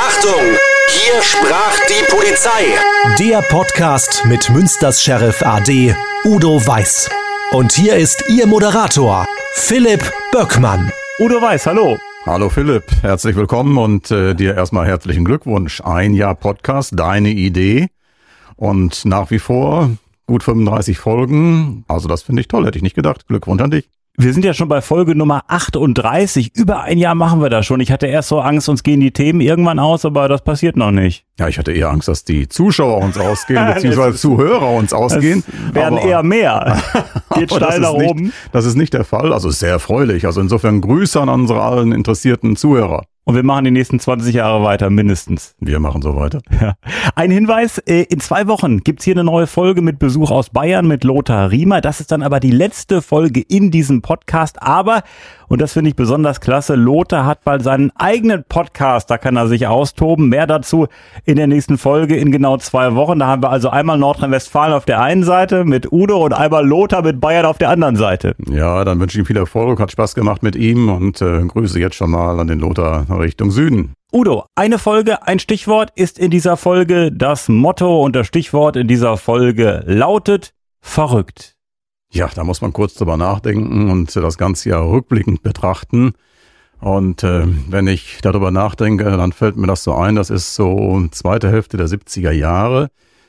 Achtung! Hier sprach die Polizei. Der Podcast mit Münsters Sheriff AD Udo Weiß. Und hier ist Ihr Moderator, Philipp Böckmann. Udo Weiß, hallo. Hallo Philipp, herzlich willkommen und äh, dir erstmal herzlichen Glückwunsch. Ein Jahr Podcast, deine Idee und nach wie vor gut 35 Folgen. Also das finde ich toll, hätte ich nicht gedacht. Glückwunsch an dich. Wir sind ja schon bei Folge Nummer 38. Über ein Jahr machen wir das schon. Ich hatte erst so Angst, uns gehen die Themen irgendwann aus, aber das passiert noch nicht. Ja, ich hatte eher Angst, dass die Zuschauer uns ausgehen, beziehungsweise Zuhörer uns ausgehen. Es werden aber, eher mehr. Geht steil nach oben. Das ist nicht der Fall. Also sehr erfreulich. Also insofern Grüße an unsere allen interessierten Zuhörer. Und wir machen die nächsten 20 Jahre weiter, mindestens. Wir machen so weiter. Ja. Ein Hinweis, äh, in zwei Wochen gibt's hier eine neue Folge mit Besuch aus Bayern mit Lothar Riemer. Das ist dann aber die letzte Folge in diesem Podcast. Aber, und das finde ich besonders klasse, Lothar hat bald seinen eigenen Podcast. Da kann er sich austoben. Mehr dazu in der nächsten Folge in genau zwei Wochen. Da haben wir also einmal Nordrhein-Westfalen auf der einen Seite mit Udo und einmal Lothar mit Bayern auf der anderen Seite. Ja, dann wünsche ich ihm viel Erfolg. Hat Spaß gemacht mit ihm und äh, Grüße jetzt schon mal an den Lothar Richtung Süden. Udo, eine Folge, ein Stichwort ist in dieser Folge. Das Motto und das Stichwort in dieser Folge lautet verrückt. Ja, da muss man kurz drüber nachdenken und das Ganze ja rückblickend betrachten. Und äh, wenn ich darüber nachdenke, dann fällt mir das so ein, das ist so zweite Hälfte der 70er Jahre.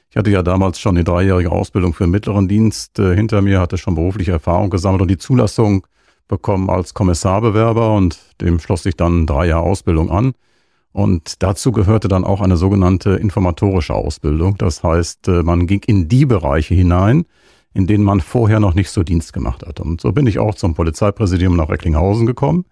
Ich hatte ja damals schon die dreijährige Ausbildung für mittleren Dienst äh, hinter mir, hatte schon berufliche Erfahrung gesammelt und die Zulassung bekommen als Kommissarbewerber und dem schloss sich dann drei Jahre Ausbildung an. Und dazu gehörte dann auch eine sogenannte informatorische Ausbildung. Das heißt, äh, man ging in die Bereiche hinein, in denen man vorher noch nicht so Dienst gemacht hat. Und so bin ich auch zum Polizeipräsidium nach Recklinghausen gekommen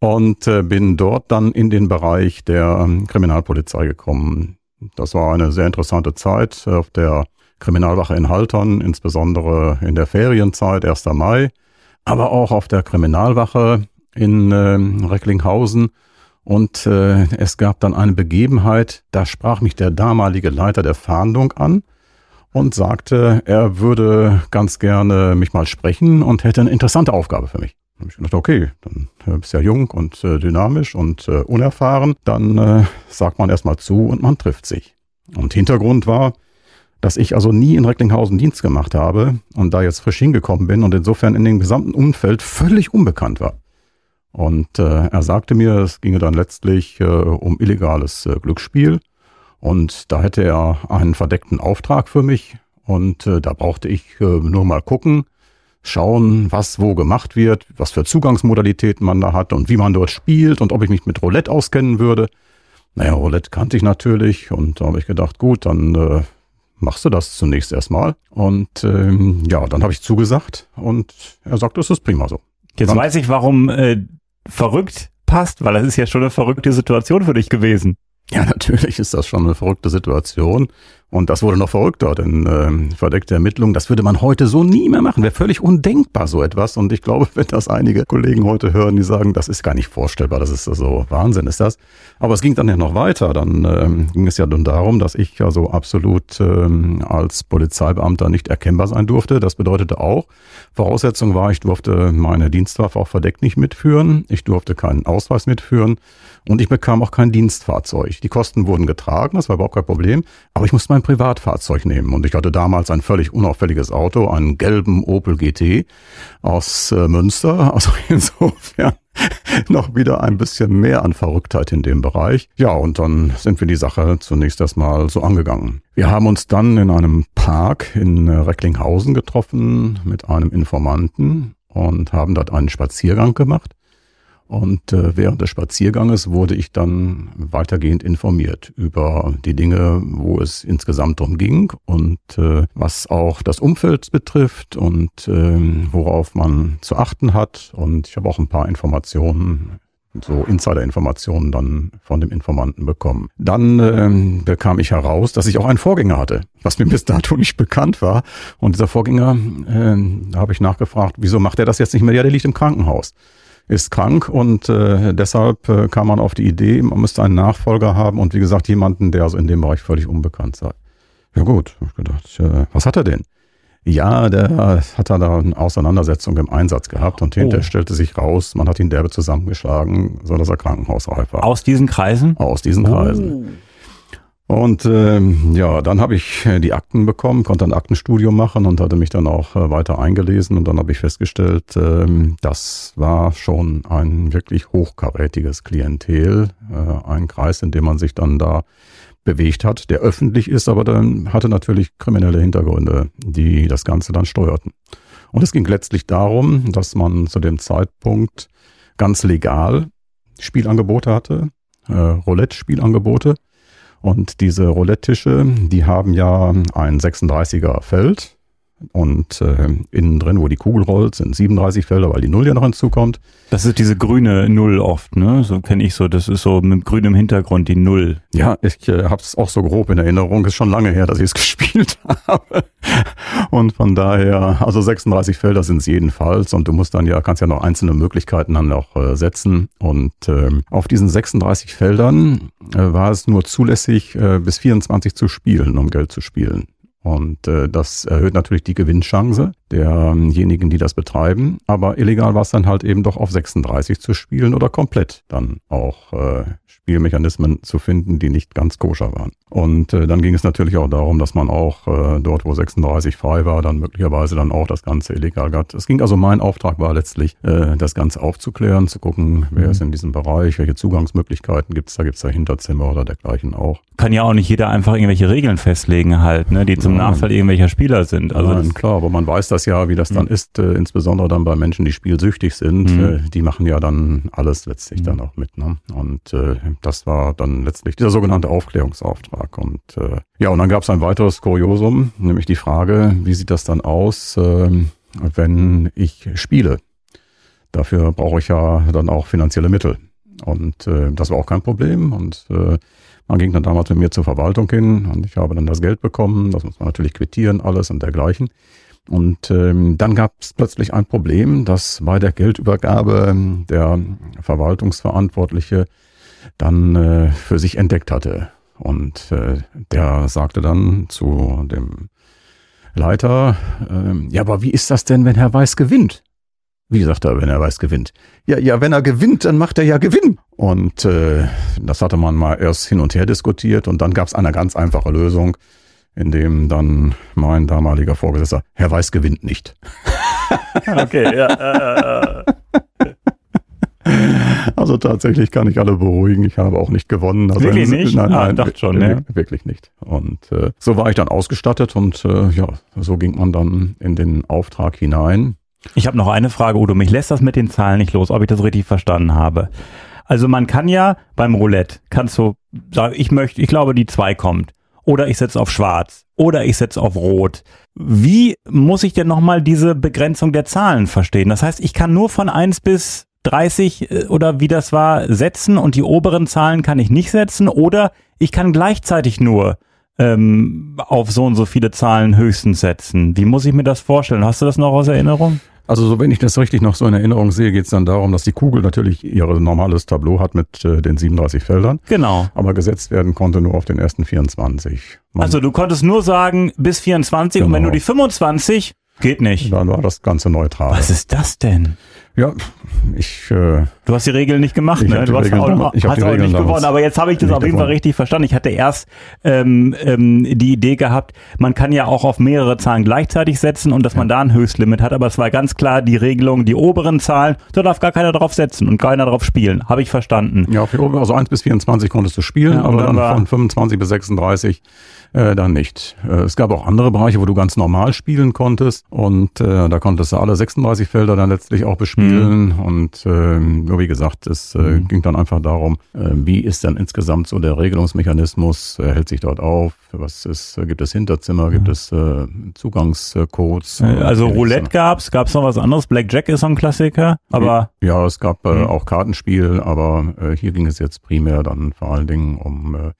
und äh, bin dort dann in den Bereich der ähm, Kriminalpolizei gekommen. Das war eine sehr interessante Zeit auf der Kriminalwache in Haltern, insbesondere in der Ferienzeit, 1. Mai aber auch auf der Kriminalwache in äh, Recklinghausen. Und äh, es gab dann eine Begebenheit, da sprach mich der damalige Leiter der Fahndung an und sagte, er würde ganz gerne mich mal sprechen und hätte eine interessante Aufgabe für mich. Da habe ich gedacht, okay, dann äh, bist ja jung und äh, dynamisch und äh, unerfahren, dann sagt man erstmal zu und man trifft sich. Und Hintergrund war, dass ich also nie in Recklinghausen Dienst gemacht habe und da jetzt frisch hingekommen bin und insofern in dem gesamten Umfeld völlig unbekannt war. Und äh, er sagte mir, es ginge dann letztlich äh, um illegales äh, Glücksspiel und da hätte er einen verdeckten Auftrag für mich und äh, da brauchte ich äh, nur mal gucken, schauen, was wo gemacht wird, was für Zugangsmodalitäten man da hat und wie man dort spielt und ob ich mich mit Roulette auskennen würde. Naja, Roulette kannte ich natürlich und da habe ich gedacht, gut, dann äh, machst du das zunächst erstmal. Und ähm, ja, dann habe ich zugesagt und er sagt, das ist prima so. Jetzt dann, weiß ich, warum äh, verrückt passt, weil das ist ja schon eine verrückte Situation für dich gewesen. Ja, natürlich ist das schon eine verrückte Situation. Und das wurde noch verrückter, denn äh, verdeckte Ermittlungen, das würde man heute so nie mehr machen. Wäre völlig undenkbar so etwas. Und ich glaube, wenn das einige Kollegen heute hören, die sagen, das ist gar nicht vorstellbar, das ist so Wahnsinn ist das. Aber es ging dann ja noch weiter. Dann ähm, ging es ja dann darum, dass ich also absolut ähm, als Polizeibeamter nicht erkennbar sein durfte. Das bedeutete auch, Voraussetzung war, ich durfte meine Dienstwaffe auch verdeckt nicht mitführen. Ich durfte keinen Ausweis mitführen. Und ich bekam auch kein Dienstfahrzeug. Die Kosten wurden getragen, das war überhaupt kein Problem. Aber ich musste mein Privatfahrzeug nehmen. Und ich hatte damals ein völlig unauffälliges Auto, einen gelben Opel GT aus äh, Münster. Also insofern noch wieder ein bisschen mehr an Verrücktheit in dem Bereich. Ja, und dann sind wir die Sache zunächst erstmal so angegangen. Wir haben uns dann in einem Park in äh, Recklinghausen getroffen mit einem Informanten und haben dort einen Spaziergang gemacht. Und äh, während des Spazierganges wurde ich dann weitergehend informiert über die Dinge, wo es insgesamt drum ging und äh, was auch das Umfeld betrifft und äh, worauf man zu achten hat. Und ich habe auch ein paar Informationen so Insider-Informationen dann von dem Informanten bekommen. Dann ähm, bekam ich heraus, dass ich auch einen Vorgänger hatte, was mir bis dato nicht bekannt war. Und dieser Vorgänger, äh, da habe ich nachgefragt, wieso macht er das jetzt nicht mehr? Ja, der liegt im Krankenhaus ist krank und äh, deshalb äh, kam man auf die Idee, man müsste einen Nachfolger haben und wie gesagt jemanden, der also in dem Bereich völlig unbekannt sei. Ja gut, hab ich gedacht, äh, was hat er denn? Ja, der hat da eine Auseinandersetzung im Einsatz gehabt und hinterher Oh. stellte sich raus, man hat ihn derbe zusammengeschlagen, so dass er krankenhausreif war. Aus diesen Kreisen? Aus diesen Kreisen. Und ähm, ja, dann habe ich äh, die Akten bekommen, konnte ein Aktenstudium machen und hatte mich dann auch äh, weiter eingelesen und dann habe ich festgestellt, ähm, das war schon ein wirklich hochkarätiges Klientel, äh, ein Kreis, in dem man sich dann da bewegt hat, der öffentlich ist, aber dann hatte natürlich kriminelle Hintergründe, die das Ganze dann steuerten. Und es ging letztlich darum, dass man zu dem Zeitpunkt ganz legal Spielangebote hatte, äh, Roulette-Spielangebote. Und diese Roulette-Tische, die haben ja ein 36er Feld und äh, innen drin, wo die Kugel rollt, sind 37 Felder, weil die Null ja noch hinzukommt. Das ist diese grüne Null oft, ne? So kenne ich so. Das ist so mit grünem Hintergrund die Null. Ja, ich äh, habe es auch so grob in Erinnerung. Ist schon lange her, dass ich es gespielt habe. Und von daher, also 36 Felder sind es jedenfalls. Und du musst dann ja, kannst ja noch einzelne Möglichkeiten dann noch äh, setzen. Und ähm, auf diesen 36 Feldern äh, war es nur zulässig, äh, bis 24 zu spielen, um Geld zu spielen. Und äh, das erhöht natürlich die Gewinnchance derjenigen, die das betreiben. Aber illegal war es dann halt eben doch auf 36 zu spielen oder komplett dann auch äh, Spielmechanismen zu finden, die nicht ganz koscher waren. Und äh, dann ging es natürlich auch darum, dass man auch äh, dort, wo 36 frei war, dann möglicherweise dann auch das Ganze illegal hat. Es ging also, mein Auftrag war letztlich, äh, das Ganze aufzuklären, zu gucken, wer ist in diesem Bereich, welche Zugangsmöglichkeiten gibt's da, gibt's da Hinterzimmer oder dergleichen auch. Kann ja auch nicht jeder einfach irgendwelche Regeln festlegen halt, ne? Die zum Nein. Nachteil irgendwelcher Spieler sind. Also Nein, klar, aber man weiß das ja, wie das dann ist, äh, insbesondere dann bei Menschen, die spielsüchtig sind. Mhm. Äh, die machen ja dann alles letztlich dann auch mit. Ne? Und äh, das war dann letztlich dieser sogenannte Aufklärungsauftrag. Und äh, ja, und dann gab es ein weiteres Kuriosum, nämlich die Frage, wie sieht das dann aus, ähm, wenn ich spiele? Dafür brauche ich ja dann auch finanzielle Mittel. Und äh, das war auch kein Problem. Und äh, man ging dann damals mit mir zur Verwaltung hin und ich habe dann das Geld bekommen. Das muss man natürlich quittieren, alles und dergleichen. Und ähm, dann gab es plötzlich ein Problem, dass bei der Geldübergabe ähm, der Verwaltungsverantwortliche dann äh, für sich entdeckt hatte. Und äh, der sagte dann zu dem Leiter, ähm, ja, aber wie ist das denn, wenn Herr Weiß gewinnt? Wie sagt er, wenn er Weiß gewinnt? Ja, ja, wenn er gewinnt, dann macht er ja Gewinn. Und äh, das hatte man mal erst hin und her diskutiert und dann gab es eine ganz einfache Lösung, in dem dann mein damaliger Vorgesetzter, Herr Weiß gewinnt nicht. okay, ja. Äh, äh, Also tatsächlich kann ich alle beruhigen. Ich habe auch nicht gewonnen. Also Wirklich nicht? Nein, Ah, nein, dachte schon, ja. Wirklich nicht. Und äh, so war ich dann ausgestattet und äh, ja, so ging man dann in den Auftrag hinein. Ich habe noch eine Frage, Udo. Mich lässt das mit den Zahlen nicht los, ob ich das richtig verstanden habe. Also man kann ja beim Roulette, kannst du sagen, ich möchte, ich glaube, die zwei kommt. Oder ich setze auf schwarz. Oder ich setze auf rot. Wie muss ich denn nochmal diese Begrenzung der Zahlen verstehen? Das heißt, ich kann nur von 1 bis 30 äh, oder wie das war, setzen und die oberen Zahlen kann ich nicht setzen. Oder ich kann gleichzeitig nur ähm, auf so und so viele Zahlen höchstens setzen. Wie muss ich mir das vorstellen? Hast du das noch aus Erinnerung? Also so, wenn ich das richtig noch so in Erinnerung sehe, geht es dann darum, dass die Kugel natürlich ihr normales Tableau hat mit äh, den 37 Feldern, Genau. aber gesetzt werden konnte nur auf den ersten 24. Man, Also du konntest nur sagen bis 24 und wenn Genau. du die 25 geht nicht. dann war das Ganze neutral. Was ist das denn? Ja, ich äh, Du hast die Regeln nicht gemacht, ne? Du hast Regeln auch, ich hast die auch Regeln nicht gewonnen, aber jetzt habe ich das auf jeden Fall richtig verstanden. Ich hatte erst ähm, ähm, die Idee gehabt, man kann ja auch auf mehrere Zahlen gleichzeitig setzen und dass man da ein Höchstlimit hat, aber es war ganz klar die Regelung, die oberen Zahlen, da darf gar keiner drauf setzen und keiner drauf spielen. Habe ich verstanden. Ja, für, also 1 bis 24 konntest du spielen, Ja, aber dann dann von 25 bis 36 äh, dann nicht. Äh, es gab auch andere Bereiche, wo du ganz normal spielen konntest und äh, da konntest du alle 36 Felder dann letztlich auch bespielen und äh, nur wie gesagt, es äh, ging dann einfach darum, äh, wie ist dann insgesamt so der Regelungsmechanismus, äh, hält sich dort auf, was ist, äh, gibt es Hinterzimmer, gibt es äh, Zugangscodes? Äh, Also. Roulette gab's, gab's noch was anderes? Blackjack ist so ein Klassiker, aber Ja, es gab äh, Mhm. auch Kartenspiel, aber äh, hier ging es jetzt primär dann vor allen Dingen um äh,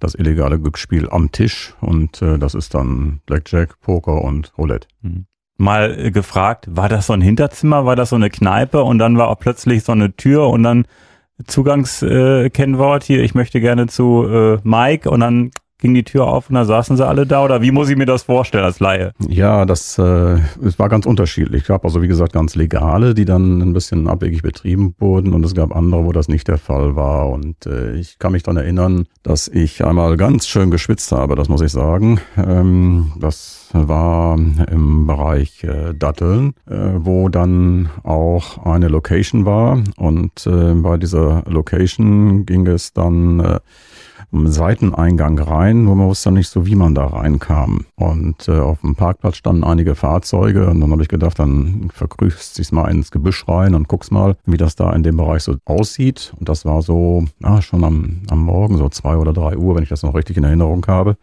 das illegale Glücksspiel am Tisch und äh, das ist dann Blackjack, Poker und Roulette. Mal gefragt, war das so ein Hinterzimmer, war das so eine Kneipe und dann war auch plötzlich so eine Tür und dann Zugangskennwort äh, hier, ich möchte gerne zu äh, Mike und dann ging die Tür auf und da saßen sie alle da oder wie muss ich mir das vorstellen als Laie? Ja, das äh, es war ganz unterschiedlich. Es gab also wie gesagt ganz legale, die dann ein bisschen abwegig betrieben wurden und es gab andere, wo das nicht der Fall war. Und äh, ich kann mich dann erinnern, dass ich einmal ganz schön geschwitzt habe, das muss ich sagen. Ähm, das war im Bereich äh, Datteln, äh, wo dann auch eine Location war und äh, bei dieser Location ging es dann äh, um Seiteneingang rein, nur man wusste nicht so, wie man da reinkam. Und äh, auf dem Parkplatz standen einige Fahrzeuge und dann habe ich gedacht, dann vergrüßt sich's mal ins Gebüsch rein und guck's mal, wie das da in dem Bereich so aussieht. Und das war so, ja, schon am, am Morgen, so zwei oder drei Uhr, wenn ich das noch richtig in Erinnerung habe.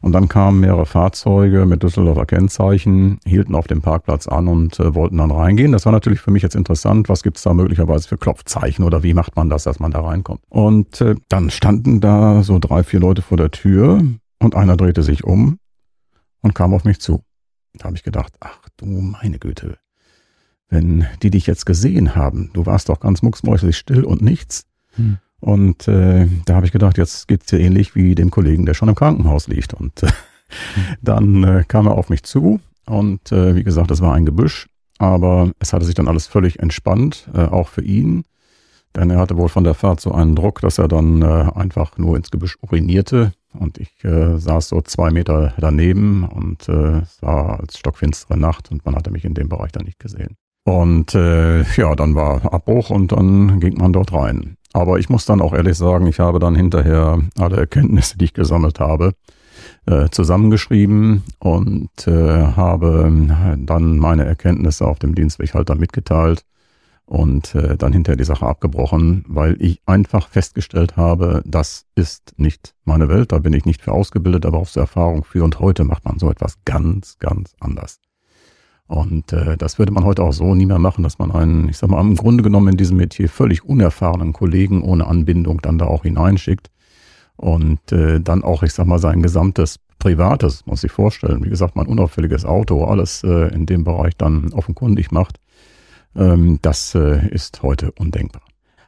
Und dann kamen mehrere Fahrzeuge mit Düsseldorfer Kennzeichen, hielten auf dem Parkplatz an und äh, wollten dann reingehen. Das war natürlich für mich jetzt interessant. Was gibt's da möglicherweise für Klopfzeichen oder wie macht man das, dass man da reinkommt? Und äh, dann standen da so drei, vier Leute vor der Tür und einer drehte sich um und kam auf mich zu. Da habe ich gedacht, ach du meine Güte, wenn die dich jetzt gesehen haben, du warst doch ganz mucksmäusig still und nichts. Hm. Und äh, da habe ich gedacht, jetzt geht's dir ähnlich wie dem Kollegen, der schon im Krankenhaus liegt. Und äh, dann äh, kam er auf mich zu und äh, wie gesagt, es war ein Gebüsch, aber es hatte sich dann alles völlig entspannt, äh, auch für ihn. Denn er hatte wohl von der Fahrt so einen Druck, dass er dann äh, einfach nur ins Gebüsch urinierte. Und ich äh, saß so zwei Meter daneben und äh, es war als stockfinstere Nacht und man hatte mich in dem Bereich dann nicht gesehen. Und äh, ja, dann war Abbruch und dann ging man dort rein. Aber ich muss dann auch ehrlich sagen, ich habe dann hinterher alle Erkenntnisse, die ich gesammelt habe, äh, zusammengeschrieben und äh, habe dann meine Erkenntnisse auf dem Dienstweg halt dann mitgeteilt und äh, dann hinterher die Sache abgebrochen, weil ich einfach festgestellt habe, das ist nicht meine Welt, da bin ich nicht für ausgebildet, aber auch zur Erfahrung für und heute macht man so etwas ganz, ganz anders. Und äh, das würde man heute auch so nie mehr machen, dass man einen, ich sag mal, im Grunde genommen in diesem Metier völlig unerfahrenen Kollegen ohne Anbindung dann da auch hineinschickt und äh, dann auch, ich sag mal, sein gesamtes Privates, muss ich vorstellen, wie gesagt, mein unauffälliges Auto, alles äh, in dem Bereich dann offenkundig macht, ähm, das äh, ist heute undenkbar.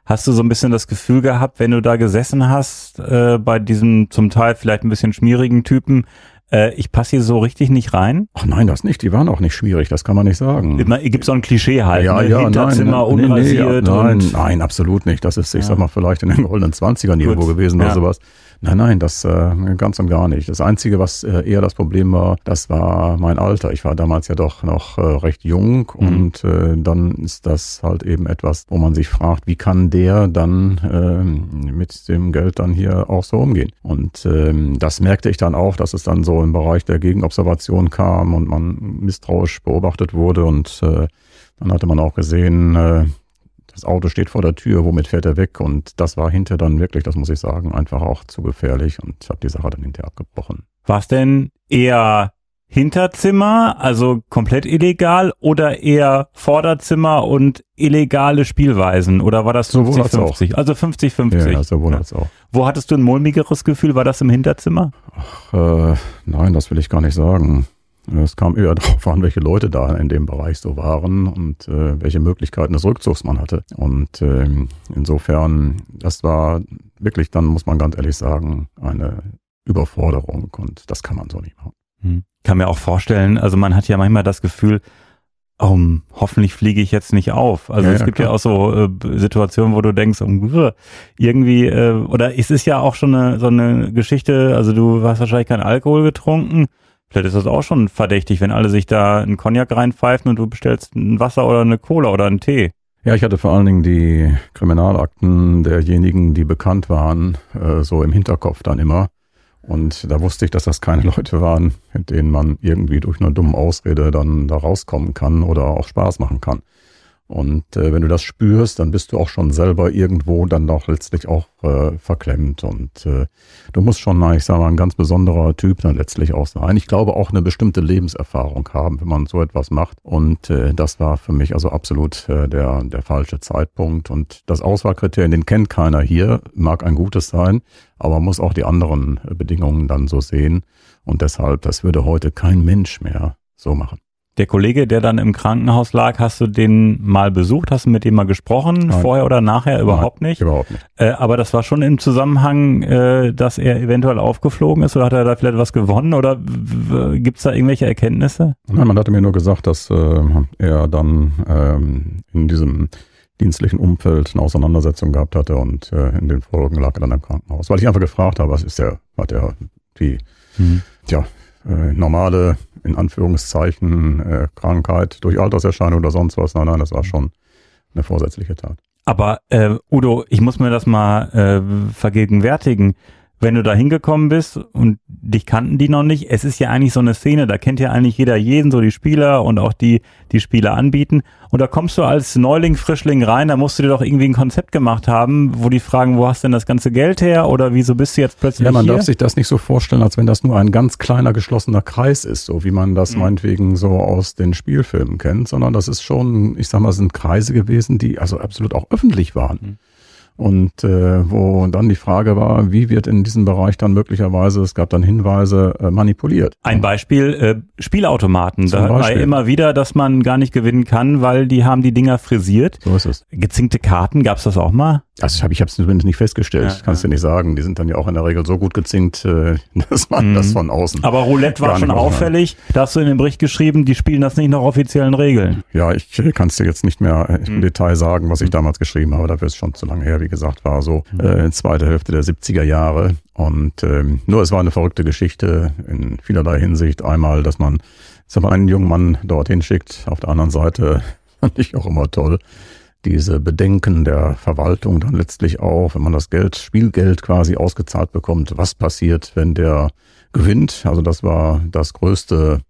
Hast du so ein bisschen das Gefühl gehabt, wenn du da gesessen hast, äh, bei diesem zum Teil vielleicht ein bisschen schmierigen Typen, äh, ich passe hier so richtig nicht rein. Ach nein, das nicht. Die waren auch nicht schwierig, das kann man nicht sagen. Gibt so ein Klischee halt. Ja, ne? ja, Hinterzimmer nein, unrasiert. nee, nein, und nein, absolut nicht. Das ist, ich Ja. sag mal, vielleicht in den goldenen Zwanzigern irgendwo Gut, gewesen oder ja. sowas. Nein, nein, das äh, ganz und gar nicht. Das Einzige, was äh, eher das Problem war, das war mein Alter. Ich war damals ja doch noch äh, recht jung Mhm. und äh, dann ist das halt eben etwas, wo man sich fragt, wie kann der dann ähm, mit dem Geld dann hier auch so umgehen? Und ähm, das merkte ich dann auch, dass es dann so im Bereich der Gegenobservation kam und man misstrauisch beobachtet wurde und äh, dann hatte man auch gesehen, äh, das Auto steht vor der Tür, womit fährt er weg? Und das war hinterher dann wirklich, das muss ich sagen, einfach auch zu gefährlich und ich habe die Sache dann hinterher abgebrochen. War es denn eher Hinterzimmer, also komplett illegal, oder eher Vorderzimmer und illegale Spielweisen? Oder war das Sowohl als 50-50? Also 50-50. Ja, sowohl als auch. Wo hattest du ein mulmigeres Gefühl? War das im Hinterzimmer? Äh, nein, das will ich gar nicht sagen. Es kam eher darauf an, welche Leute da in dem Bereich so waren und äh, welche Möglichkeiten des Rückzugs man hatte. Und ähm, insofern, das war wirklich, dann muss man ganz ehrlich sagen, eine Überforderung und das kann man so nicht machen. Hm. Kann mir auch vorstellen, also man hat ja manchmal das Gefühl, oh, hoffentlich fliege ich jetzt nicht auf. Also Ja, es ja, gibt klar. ja auch so äh, Situationen, wo du denkst, oh, irgendwie, äh, oder es ist ja auch schon eine, so eine Geschichte, also du hast wahrscheinlich keinen Alkohol getrunken. Vielleicht ist das auch schon verdächtig, wenn alle sich da einen Cognac reinpfeifen und du bestellst ein Wasser oder eine Cola oder einen Tee. Ja, ich hatte vor allen Dingen die Kriminalakten derjenigen, die bekannt waren, äh, so im Hinterkopf dann immer. Und da wusste ich, dass das keine Leute waren, mit denen man irgendwie durch eine dumme Ausrede dann da rauskommen kann oder auch Spaß machen kann. Und äh, wenn du das spürst, dann bist du auch schon selber irgendwo dann doch letztlich auch äh, verklemmt. Und äh, du musst schon, ich sage mal, ein ganz besonderer Typ dann letztlich auch sein. Ich glaube auch eine bestimmte Lebenserfahrung haben, wenn man so etwas macht. Und äh, das war für mich also absolut äh, der, der falsche Zeitpunkt. Und das Auswahlkriterium, den kennt keiner hier, mag ein gutes sein, aber muss auch die anderen äh, Bedingungen dann so sehen. Und deshalb, das würde heute kein Mensch mehr so machen. Der Kollege, der dann im Krankenhaus lag, hast du den mal besucht? Hast du mit dem mal gesprochen? Nein. Vorher oder nachher? Überhaupt Nein, nicht? Überhaupt nicht. Äh, aber das war schon im Zusammenhang, äh, dass er eventuell aufgeflogen ist oder hat er da vielleicht was gewonnen oder gibt es da irgendwelche Erkenntnisse? Nein, man hatte mir nur gesagt, dass äh, er dann ähm, in diesem dienstlichen Umfeld eine Auseinandersetzung gehabt hatte und äh, in den Folgen lag er dann im Krankenhaus. Weil ich einfach gefragt habe, was ist der, hat er die, Mhm. ja, äh, normale, in Anführungszeichen, äh, Krankheit durch Alterserscheinung oder sonst was. Nein, nein, das war schon eine vorsätzliche Tat. Aber äh, Udo, ich muss mir das mal äh, vergegenwärtigen. Wenn du da hingekommen bist und dich kannten die noch nicht, es ist ja eigentlich so eine Szene, da kennt ja eigentlich jeder jeden, so die Spieler und auch die, die Spieler anbieten. Und da kommst du als Neuling, Frischling rein, da musst du dir doch irgendwie ein Konzept gemacht haben, wo die fragen, wo hast denn das ganze Geld her oder wieso bist du jetzt plötzlich Ja, man hier? darf sich das nicht so vorstellen, als wenn das nur ein ganz kleiner geschlossener Kreis ist, so wie man das Mhm. meinetwegen so aus den Spielfilmen kennt, sondern das ist schon, ich sag mal, es sind Kreise gewesen, die also absolut auch öffentlich waren. Mhm. Und äh, wo dann die Frage war, wie wird in diesem Bereich dann möglicherweise, es gab dann Hinweise, äh, manipuliert. Ein Beispiel, äh, Spielautomaten. Zum Da war immer wieder, dass man gar nicht gewinnen kann, weil die haben die Dinger frisiert. So ist es. Gezinkte Karten, gab's das auch mal? Also ich habe ich es zumindest nicht festgestellt, Ja, kannst ja. du nicht sagen. Die sind dann ja auch in der Regel so gut gezinkt, äh, dass man Mhm. das von außen. Aber Roulette war schon auffällig. Da hast du in dem Bericht geschrieben, die spielen das nicht nach offiziellen Regeln. Ja, ich kann es dir jetzt nicht mehr äh, im Mhm. Detail sagen, was ich damals geschrieben habe. Dafür ist schon zu lange her. Wie gesagt, war so Mhm. äh, zweite Hälfte der 70er Jahre. Und ähm, nur es war eine verrückte Geschichte in vielerlei Hinsicht. Einmal, dass man mal, einen jungen Mann dorthin schickt. Auf der anderen Seite fand ich auch immer toll. Diese Bedenken der Verwaltung dann letztlich auch, wenn man das Geld, Spielgeld quasi ausgezahlt bekommt, was passiert, wenn der gewinnt. Also das war das größte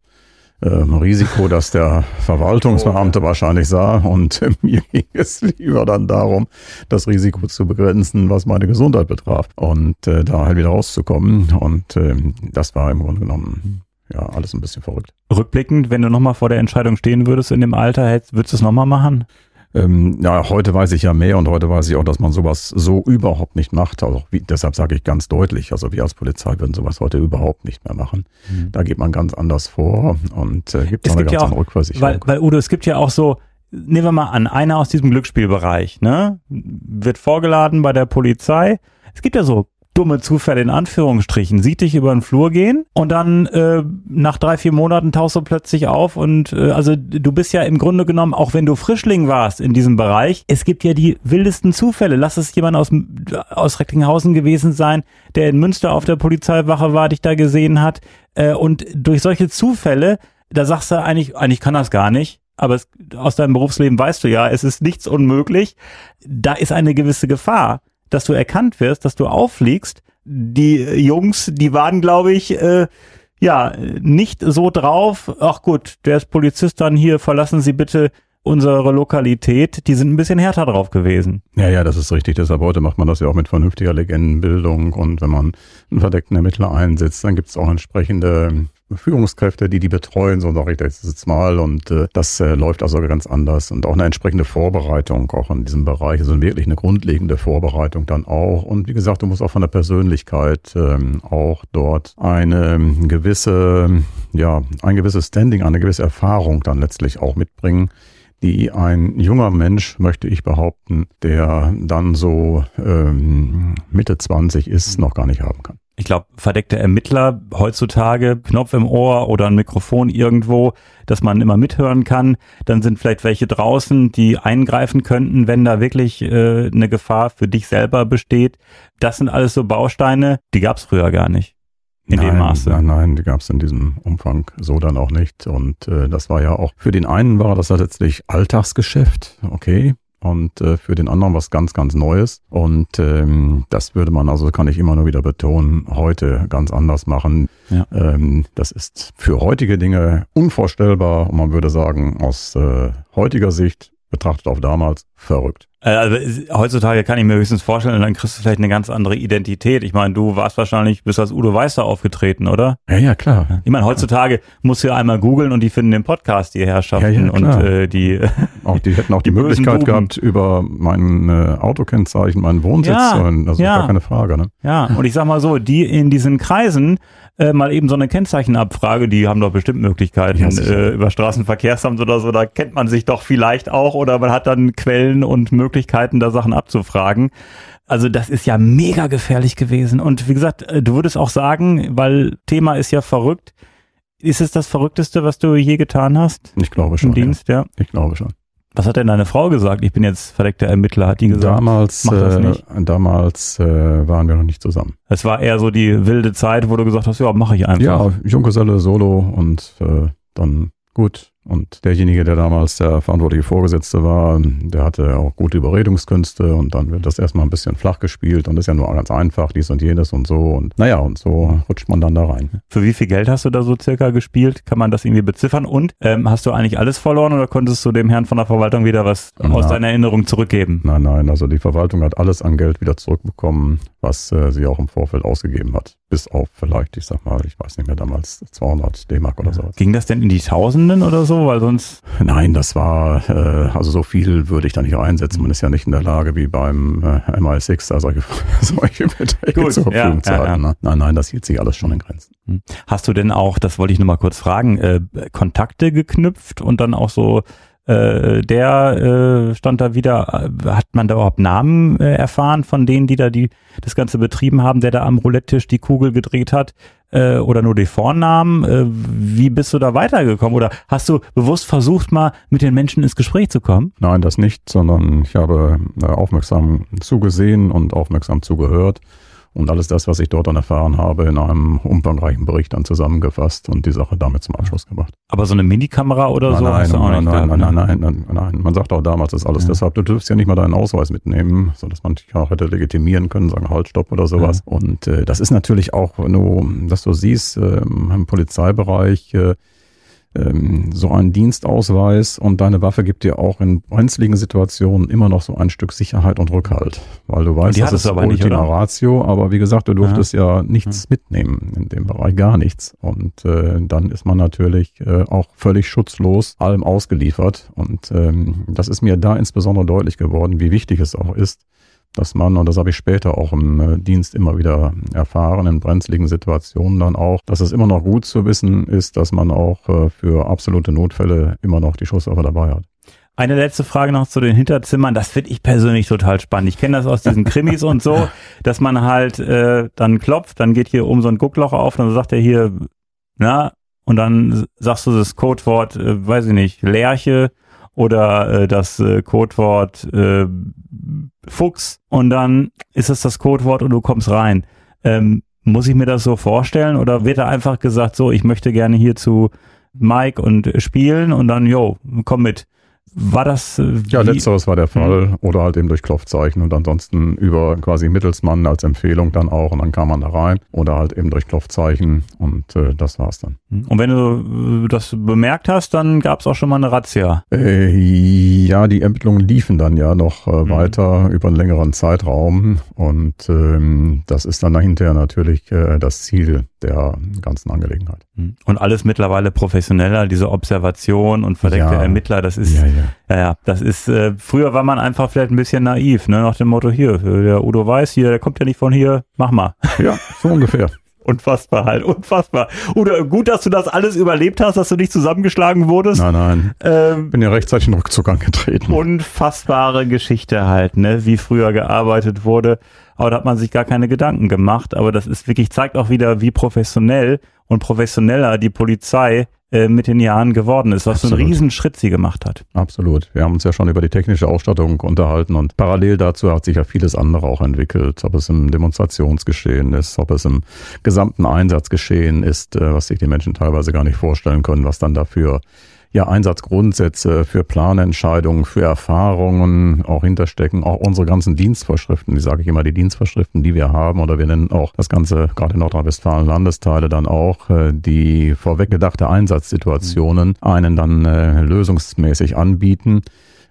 Risiko, das der Verwaltungsbeamte wahrscheinlich sah. Und äh, mir ging es lieber dann darum, das Risiko zu begrenzen, was meine Gesundheit betraf und äh, da halt wieder rauszukommen. Und ähm, das war im Grunde genommen ja alles ein bisschen verrückt. Rückblickend, wenn du nochmal vor der Entscheidung stehen würdest in dem Alter, würdest du es nochmal machen? Ähm, ja, heute weiß ich ja mehr und heute weiß ich auch, dass man sowas so überhaupt nicht macht. Also wie, deshalb sage ich ganz deutlich, also wir als Polizei würden sowas heute überhaupt nicht mehr machen. Da geht man ganz anders vor und äh, gibt Es auch eine gibt ja ganz auch- Rückversicherung. Weil, weil Udo, es gibt ja auch so, nehmen wir mal an, einer aus diesem Glücksspielbereich, ne, wird vorgeladen bei der Polizei. Es gibt ja so dumme Zufälle in Anführungsstrichen, sieht dich über den Flur gehen und dann äh, nach drei, vier Monaten tauchst du plötzlich auf und äh, also du bist ja im Grunde genommen, auch wenn du Frischling warst in diesem Bereich, es gibt ja die wildesten Zufälle. Lass es jemand aus, aus Recklinghausen gewesen sein, der in Münster auf der Polizeiwache war, dich da gesehen hat äh, und durch solche Zufälle, da sagst du eigentlich, eigentlich kann das gar nicht, aber es, aus deinem Berufsleben weißt du ja, es ist nichts unmöglich. Da ist eine gewisse Gefahr, dass du erkannt wirst, dass du auffliegst. Die Jungs, die waren, glaube ich, äh, ja, nicht so drauf. Ach gut, der ist Polizist dann hier, verlassen Sie bitte unsere Lokalität. Die sind ein bisschen härter drauf gewesen. Ja, ja, das ist richtig. Deshalb heute macht man das ja auch mit vernünftiger Legendenbildung. Und wenn man einen verdeckten Ermittler einsetzt, dann gibt es auch entsprechende Führungskräfte, die die betreuen, so sage ich das jetzt mal. Und äh, das äh, läuft also ganz anders. Und auch eine entsprechende Vorbereitung auch in diesem Bereich. Also wirklich eine grundlegende Vorbereitung dann auch. Und wie gesagt, du musst auch von der Persönlichkeit ähm, auch dort eine gewisse, ja, ein gewisses Standing, eine gewisse Erfahrung dann letztlich auch mitbringen die ein junger Mensch, möchte ich behaupten, der dann so ähm, Mitte 20 ist, noch gar nicht haben kann. Ich glaube, verdeckte Ermittler heutzutage, Knopf im Ohr oder ein Mikrofon irgendwo, dass man immer mithören kann. Dann sind vielleicht welche draußen, die eingreifen könnten, wenn da wirklich äh, eine Gefahr für dich selber besteht. Das sind alles so Bausteine, die gab es früher gar nicht. In nein, dem Maße. Nein, nein, die gab es in diesem Umfang so dann auch nicht. Und äh, das war ja auch, für den einen war das letztlich Alltagsgeschäft, okay. Und äh, für den anderen was ganz, ganz Neues. Und ähm, das würde man, also kann ich immer nur wieder betonen, heute ganz anders machen. Ja. Ähm, das ist für heutige Dinge unvorstellbar. Und man würde sagen, aus äh, heutiger Sicht betrachtet auf damals verrückt. Äh, Also heutzutage kann ich mir höchstens vorstellen, dann kriegst du vielleicht eine ganz andere Identität. Ich meine, du warst wahrscheinlich, bist als Udo Weißer aufgetreten, oder? Ja, ja, klar. Ich meine, heutzutage musst du ja einmal googeln und die finden den Podcast, die Herrschaften Ja, ja, und äh, die Auch die hätten auch die, Die Möglichkeit gehabt, über mein äh, Autokennzeichen, meinen Wohnsitz Ja, zu hören. Also ja. gar keine Frage. Ne? Ja, und ich sag mal so, die in diesen Kreisen äh, mal eben so eine Kennzeichenabfrage, die haben doch bestimmt Möglichkeiten Ja, äh, über Straßenverkehrsamt oder so, da kennt man sich doch vielleicht auch oder man hat dann Quellen und Möglichkeiten, da Sachen abzufragen. Also das ist ja mega gefährlich gewesen. Und wie gesagt, äh, du würdest auch sagen, weil Thema ist ja verrückt, ist es das Verrückteste, was du je getan hast Ich glaube schon. im Dienst, ja? Ja. Ich glaube schon. Was hat denn deine Frau gesagt? Ich bin jetzt verdeckter Ermittler, hat die gesagt. Damals, mach das äh, nicht. damals äh, waren wir noch nicht zusammen. Es war eher so die wilde Zeit, wo du gesagt hast, ja, mache ich einfach. Ja, Junggeselle, Solo und äh, dann gut. Und derjenige, der damals der verantwortliche Vorgesetzte war, der hatte auch gute Überredungskünste und dann wird das erstmal ein bisschen flach gespielt und das ist ja nur ganz einfach, dies und jenes und so. Und naja, und so rutscht man dann da rein. Für wie viel Geld hast du da so circa gespielt? Kann man das irgendwie beziffern? Und ähm, hast du eigentlich alles verloren oder konntest du dem Herrn von der Verwaltung wieder was Ja. aus deiner Erinnerung zurückgeben? Nein, nein, also die Verwaltung hat alles an Geld wieder zurückbekommen, was äh, sie auch im Vorfeld ausgegeben hat. Bis auf vielleicht, ich sag mal, ich weiß nicht mehr, damals 200 D-Mark oder sowas. Ging das denn in die Tausenden oder so? Weil sonst, Nein, das war, äh, also so viel würde ich da nicht einsetzen. Man ist ja nicht in der Lage, wie beim äh, MI6, da solche, solche Beträge Gut, zur Verfügung ja, zu ja, halten. Ne? Nein, nein, das hielt sich alles schon in Grenzen. hast du denn auch, das wollte ich nur mal kurz fragen, äh, Kontakte geknüpft und dann auch so, äh, der äh, stand da wieder, äh, hat man da überhaupt Namen äh, erfahren von denen, die da die das Ganze betrieben haben, der da am Roulette-Tisch die Kugel gedreht hat? Äh, oder nur die Vornamen? Äh, wie bist du da weitergekommen? Oder hast du bewusst versucht, mal mit den Menschen ins Gespräch zu kommen? Nein, das nicht, sondern ich habe äh, aufmerksam zugesehen und aufmerksam zugehört und alles das, was ich dort dann erfahren habe, in einem umfangreichen Bericht dann zusammengefasst und die Sache damit zum Abschluss gebracht. Aber so eine Minikamera oder so nein, du auch nein, nein, nein, ne? nein, nein, nein, nein. Man sagt auch damals, das ist alles Ja. deshalb, du dürfst ja nicht mal deinen Ausweis mitnehmen, so dass man dich auch hätte legitimieren können, sagen Halt, Stopp oder sowas. Und äh, das ist natürlich auch nur, dass du siehst, ähm, im Polizeibereich äh, ähm, so ein Dienstausweis und deine Waffe gibt dir auch in brenzligen Situationen immer noch so ein Stück Sicherheit und Rückhalt, weil du weißt, das ist aber nicht, oder? Ratio, aber wie gesagt, du durftest ja, nichts mitnehmen in dem Bereich, gar nichts. Und äh, dann ist man natürlich äh, auch völlig schutzlos allem ausgeliefert. Und ähm, das ist mir da insbesondere deutlich geworden, wie wichtig es auch ist, dass man, und das habe ich später auch im äh, Dienst immer wieder erfahren, in brenzligen Situationen dann auch, dass es immer noch gut zu wissen ist, dass man auch äh, für absolute Notfälle immer noch die Schusswaffe dabei hat. Eine letzte Frage noch zu den Hinterzimmern. Das finde ich persönlich total spannend. Ich kenne das aus diesen Krimis und so, dass man halt äh, dann klopft, dann geht hier oben so ein Guckloch auf, dann sagt er hier, na, und dann sagst du das Codewort, äh, weiß ich nicht, Lerche oder äh, das äh, Codewort äh, Fuchs und dann ist es das Codewort und du kommst rein. Ähm, muss ich mir das so vorstellen oder wird da einfach gesagt, so, ich möchte gerne hier zu Mike und spielen und dann, yo, komm mit. War das äh, Ja, letzteres war der Fall. Oder halt eben durch Klopfzeichen und ansonsten über quasi Mittelsmann als Empfehlung dann auch und dann kam man da rein. Oder halt eben durch Klopfzeichen und äh, das war's dann. Und wenn du äh, das bemerkt hast, dann gab es auch schon mal eine Razzia. Äh, ja, die Ermittlungen liefen dann ja noch äh, Mhm. weiter über einen längeren Zeitraum und ähm, das ist dann hinterher natürlich äh, das Ziel der ganzen Angelegenheit. Und alles mittlerweile professioneller, diese Observation und verdeckte Ja. Ermittler, das ist, ja. ja, ja, das ist, äh, früher war man einfach vielleicht ein bisschen naiv, ne, nach dem Motto, hier, der Udo Weiß hier, der kommt ja nicht von hier, mach mal. Ja, so ungefähr. Unfassbar halt, unfassbar. Udo, gut, dass du das alles überlebt hast, dass du nicht zusammengeschlagen wurdest. Nein, nein. Ähm, Bin ja rechtzeitig in Rückzug angetreten. unfassbare Geschichte halt, ne, wie früher gearbeitet wurde. Aber da hat man sich gar keine Gedanken gemacht. Aber das ist wirklich, zeigt auch wieder, wie professionell und professioneller die Polizei äh, mit den Jahren geworden ist, was für einen Absolut. Riesenschritt sie gemacht hat. Absolut. Wir haben uns ja schon über die technische Ausstattung unterhalten und parallel dazu hat sich ja vieles andere auch entwickelt. Ob es im Demonstrationsgeschehen ist, ob es im gesamten Einsatzgeschehen ist, äh, was sich die Menschen teilweise gar nicht vorstellen können, was dann dafür ja, Einsatzgrundsätze für Planentscheidungen, für Erfahrungen auch hinterstecken, auch unsere ganzen Dienstvorschriften, die sage ich immer, die Dienstvorschriften, die wir haben, oder wir nennen auch das Ganze, gerade in Nordrhein-Westfalen Landesteile dann auch, äh, die vorweggedachte Einsatzsituationen einen dann äh, lösungsmäßig anbieten.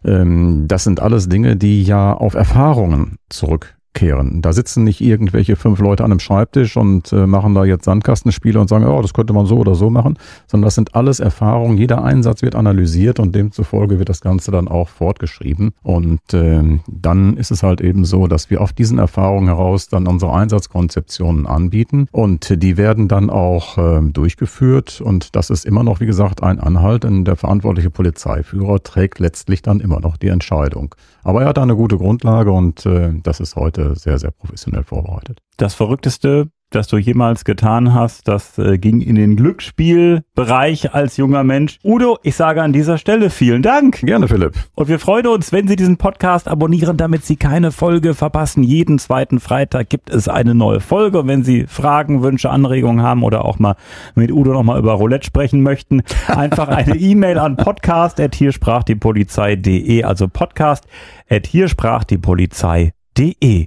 Ähm, das sind alles Dinge, die ja auf Erfahrungen zurück kehren. Da sitzen nicht irgendwelche fünf Leute an einem Schreibtisch und äh, machen da jetzt Sandkastenspiele und sagen, oh, das könnte man so oder so machen, sondern das sind alles Erfahrungen. Jeder Einsatz wird analysiert und demzufolge wird das Ganze dann auch fortgeschrieben. Und äh, dann ist es halt eben so, dass wir auf diesen Erfahrungen heraus dann unsere Einsatzkonzeptionen anbieten und die werden dann auch äh, durchgeführt und das ist immer noch, wie gesagt, ein Anhalt, denn der verantwortliche Polizeiführer trägt letztlich dann immer noch die Entscheidung. Aber er hat eine gute Grundlage und äh, das ist heute sehr, sehr professionell vorbereitet. Das Verrückteste, das du jemals getan hast, das äh, ging in den Glücksspielbereich als junger Mensch. Udo, ich sage an dieser Stelle vielen Dank. Gerne, Philipp. Und wir freuen uns, wenn Sie diesen Podcast abonnieren, damit Sie keine Folge verpassen. Jeden zweiten Freitag gibt es eine neue Folge. Und wenn Sie Fragen, Wünsche, Anregungen haben oder auch mal mit Udo nochmal über Roulette sprechen möchten, einfach eine E-Mail an podcast.hiersprachdiepolizei.de, also podcast.hiersprachdiepolizei.de.